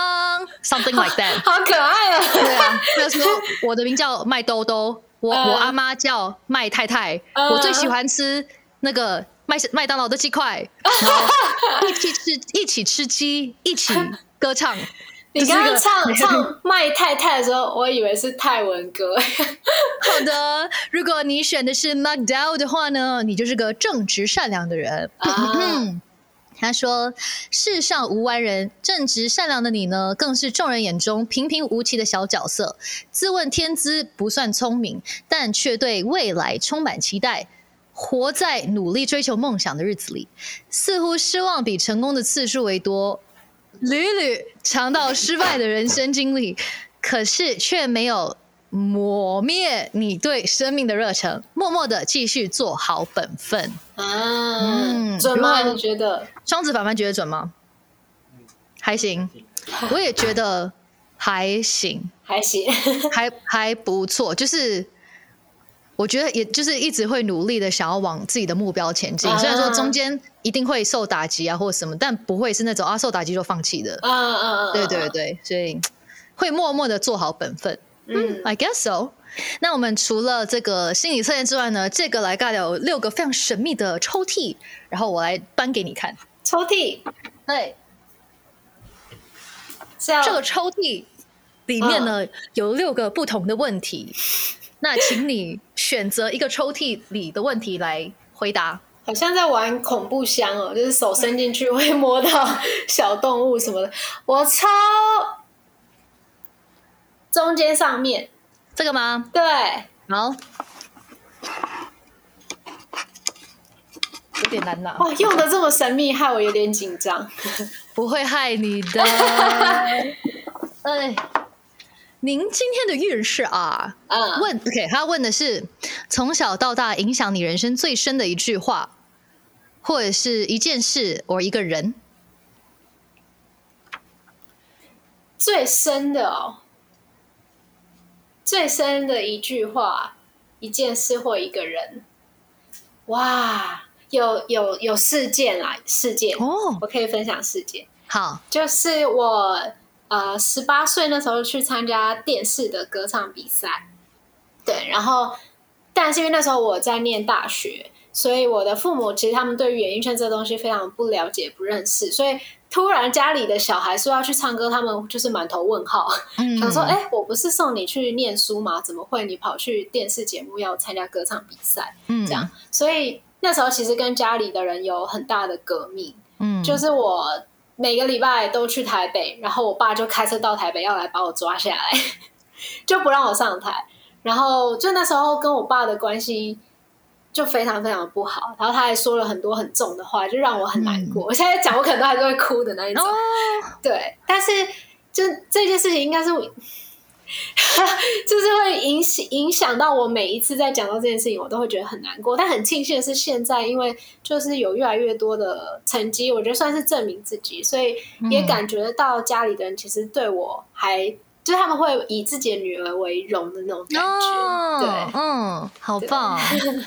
，something like that。好可愛啊！对啊，他说我的名叫麦兜兜，我、嗯我阿妈叫麦太太，嗯我最喜欢吃那个麦麦当劳的鸡块，然后一起吃一起吃鸡，一起歌唱。你刚刚唱 [LAUGHS] 唱麦太太的时候，我以为是泰文歌。[LAUGHS] 好的，如果你选的是 McDowell 的话呢，你就是个正直善良的人。啊他说：“世上无完人，正直善良的你呢，更是众人眼中平平无奇的小角色。自问天资不算聪明，但却对未来充满期待。活在努力追求梦想的日子里，似乎失望比成功的次数为多，屡屡尝到失败的人生经历，可是却没有磨灭你对生命的热忱，默默的继续做好本分。啊，嗯准吗？你觉得？双子凡凡觉得准吗？还行，我也觉得还行，还行，[LAUGHS] 还还不错。就是我觉得，也就是一直会努力的想要往自己的目标前进。啊虽然说中间一定会受打击啊，或者什么，但不会是那种啊受打击就放弃的。嗯嗯嗯，对对对，所以会默默的做好本分。嗯，I guess so。那我们除了这个心理测验之外呢，这个来尬聊有六个非常神秘的抽屉，然后我来搬给你看。抽屉对，这个抽屉里面呢、有六个不同的问题，那请你选择一个抽屉里的问题来回答。好像在玩恐怖箱哦，就是手伸进去会摸到小动物什么的。我抽中间上面，这个吗？对，好，有点难拿，哇，用的这么神秘，害我有点紧张。不会害你的。[LAUGHS] 哎，您今天的运势啊？嗯，问 OK，他问的是从小到大影响你人生最深的一句话，或者是一件事，或一个人。最深的哦，最深的一句话、一件事或一个人，哇，有有有事件啦，事件。哦。我可以分享事件，好，就是我呃十八岁那时候去参加电视的歌唱比赛，对，然后但是因为那时候我在念大学，所以我的父母其实他们对于演艺圈这个东西非常不了解、不认识，所以突然家里的小孩说要去唱歌，他们就是满头问号，嗯想说：“哎、我不是送你去念书吗？怎么会你跑去电视节目要参加歌唱比赛？”嗯这样，所以那时候其实跟家里的人有很大的革命。嗯，就是我每个礼拜都去台北，然后我爸就开车到台北要来把我抓下来，[LAUGHS] 就不让我上台。然后就那时候跟我爸的关系就非常非常不好，然后他还说了很多很重的话，就让我很难过。我现在讲，我可能都还是会哭的那一种。哦，对，但是就这件事情应该是我，[LAUGHS] 就是会影响影响到我每一次在讲到这件事情，我都会觉得很难过。但很庆幸的是，现在因为就是有越来越多的成绩，我觉得算是证明自己，所以也嗯感觉到家里的人其实对我还就是他们会以自己的女儿为荣的那种感觉。对，嗯，好棒，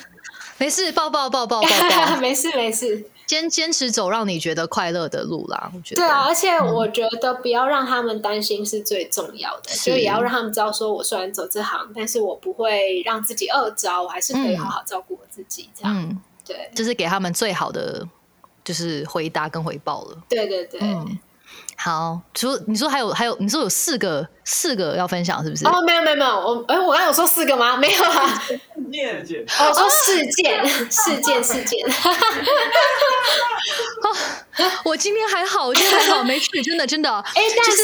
[LAUGHS] 没事，抱抱抱抱抱，没事 [LAUGHS] 没事。坚坚持走让你觉得快乐的路啦，我觉得。对啊，而且我觉得不要让他们担心是最重要的，是就也要让他们知道，说我虽然走这行，但是我不会让自己饿着，我还是可以好好照顾我自己。这样，嗯，对，这是给他们最好的就是回答跟回报了。对对对。嗯，好，除你说还有还有，你说有四个四个要分享是不是？哦，没有没有没有，我哎，我刚刚有说四个吗？没有啊，念姐，哦我说事件事件事件。[LAUGHS] 我今天还好，我今天还好，没去，真的真的。哎，但是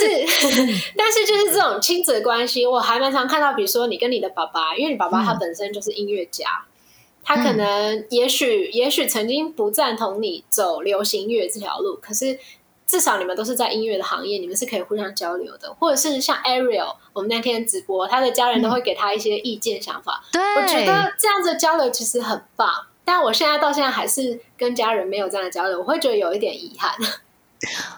[LAUGHS] 但是就是这种亲子的关系，我还蛮常看到，比如说你跟你的爸爸，因为你爸爸他本身就是音乐家，他可能也许也许曾经不赞同你走流行音乐这条路，可是至少你们都是在音乐的行业，你们是可以互相交流的，或者是像 Ariel，我们那天直播，他的家人都会给他一些意见想法，对，我觉得这样子的交流其实很棒。但我现在到现在还是跟家人没有这样的交流，我会觉得有一点遗憾。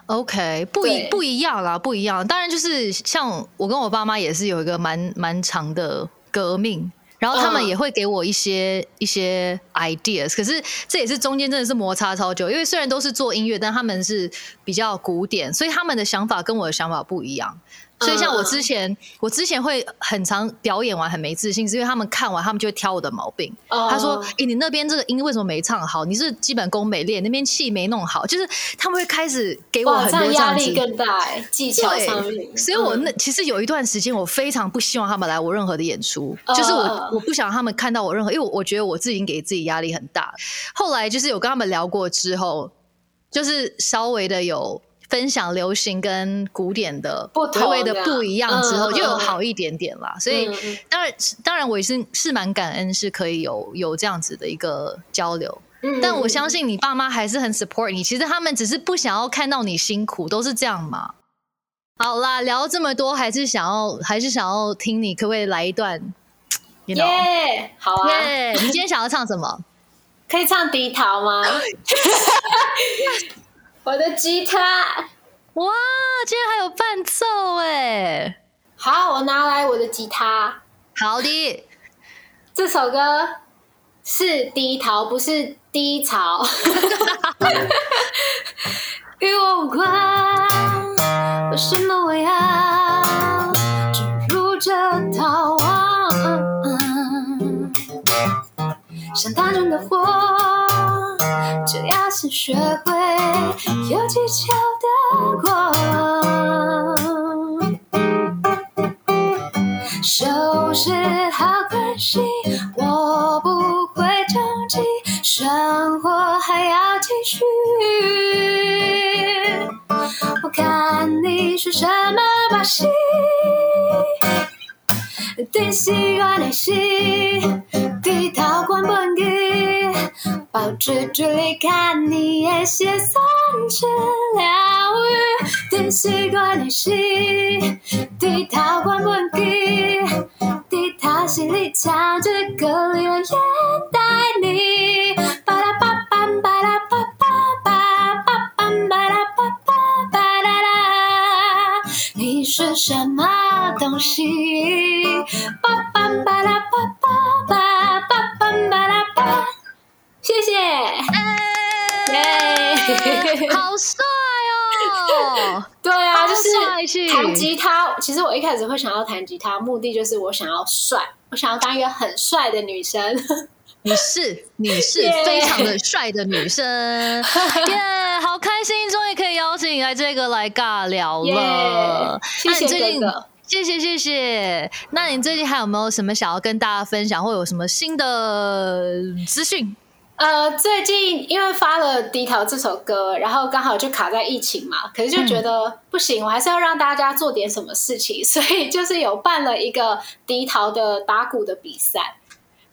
OK，不不一样啦，不一样。当然，就是像我跟我爸妈也是有一个蛮蛮长的革命，然后他们嗯也会给我一些、一些 ideas。可是这也是中间真的是摩擦超久，因为虽然都是做音乐，但他们是比较古典，所以他们的想法跟我的想法不一样。所以像我之前，我之前会很常表演完很没自信，是因为他们看完他们就会挑我的毛病。哦他说：“诶、你那边这个音为什么没唱好？你是基本功没练，那边气没弄好。”就是他们会开始给我，很多压力更大哎，技巧上面。对，所以我嗯那、其实有一段时间，我非常不希望他们来我任何的演出，嗯就是我嗯我不想让他们看到我任何，因为我我觉得我自己已经给自己压力很大。后来就是有跟他们聊过之后，就是稍微的有。分享流行跟古典的不同微微的不一样之后，就有好一点点啦。所以当然，当然我也是是蛮感恩，是可以有有这样子的一个交流。嗯但我相信你爸妈还是很 support 你，其实他们只是不想要看到你辛苦，都是这样嘛。好啦，聊这么多，还是想要还是想要听你可不可以来一段？You know，耶，好啊，耶！你今天想要唱什么？可以唱低桃吗？[LAUGHS] 我的吉他，哇，竟然还有伴奏哎！好，我拿来我的吉他。好的，这首歌是低潮，不是低潮。[LAUGHS] 与我无关，为什么我要坠入这逃亡？像大众的火，先学会有技巧的过。收拾好关系，我不会着急，生活还要继续。我看你是什么把戏，最喜欢的是低头关本机，保持距离看你的血算是疗愈。最习惯的是低头关本机，低头心里唱着歌里的眼带你。巴拉巴梆巴拉巴巴巴巴巴拉巴巴巴拉拉，你是什么东西？巴巴巴拉巴巴巴巴巴巴拉巴，谢谢。耶！[LAUGHS] 好帅哦！[LAUGHS] 对啊，好就是弹吉他。其实我一开始会想要弹吉他，目的就是我想要帅，我想要当一个很帅的女生。[LAUGHS] 你是你是非常的帅的女生，耶！好开心，终于可以邀请你来这个来尬聊了。耶谢谢那你最近哥哥谢谢谢谢。那你最近还有没有什么想要跟大家分享，或有什么新的资讯？呃，最近因为发了《低头》这首歌，然后刚好就卡在疫情嘛，可是就觉得不行，我还是要让大家做点什么事情，[LAUGHS] 所以就是有办了一个低头的打鼓的比赛。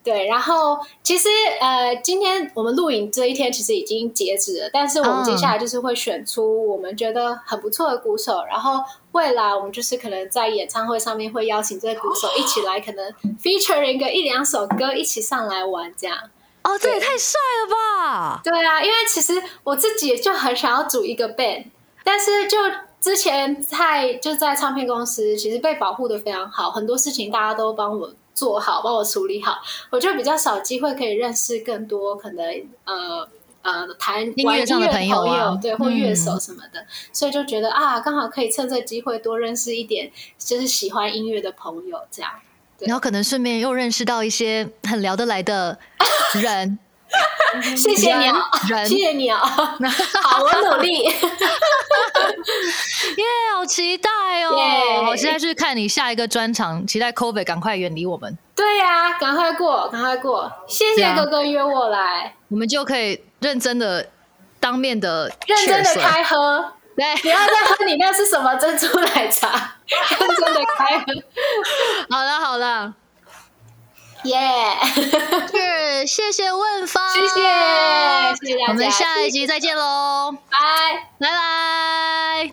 对，然后其实呃，今天我们录影这一天其实已经截止了，但是我们接下来就是会选出我们觉得很不错的鼓手，然后未来我们就是可能在演唱会上面会邀请这个鼓手一起来，可能 featuring 个一两首歌一起上来玩这样。哦，这也太帅了吧！对啊，因为其实我自己就很想要组一个 band，但是就之前在就在唱片公司，其实被保护的非常好，很多事情大家都帮我做好，帮我处理好，我就比较少机会可以认识更多可能呃。呃，弹音乐的上的朋友对，或乐手嗯什么的，所以就觉得啊，刚好可以趁这个机会多认识一点，就是喜欢音乐的朋友，这样。对。然后可能顺便又认识到一些很聊得来的人，谢谢你谢谢你啊，[LAUGHS] [LAUGHS] 好，我努力。[LAUGHS] 耶，好期待哦！耶我现在去看你下一个专场，期待 COVID 赶快远离我们，对呀、赶快过，赶快过！谢谢哥哥约我来，我们就可以认真的当面的认真的开喝，你要再喝你那是什么珍珠奶茶？真的开喝，[LAUGHS] 好了好了，耶！是谢谢问方，谢谢谢谢大家，我们下一集再见喽，拜，拜拜。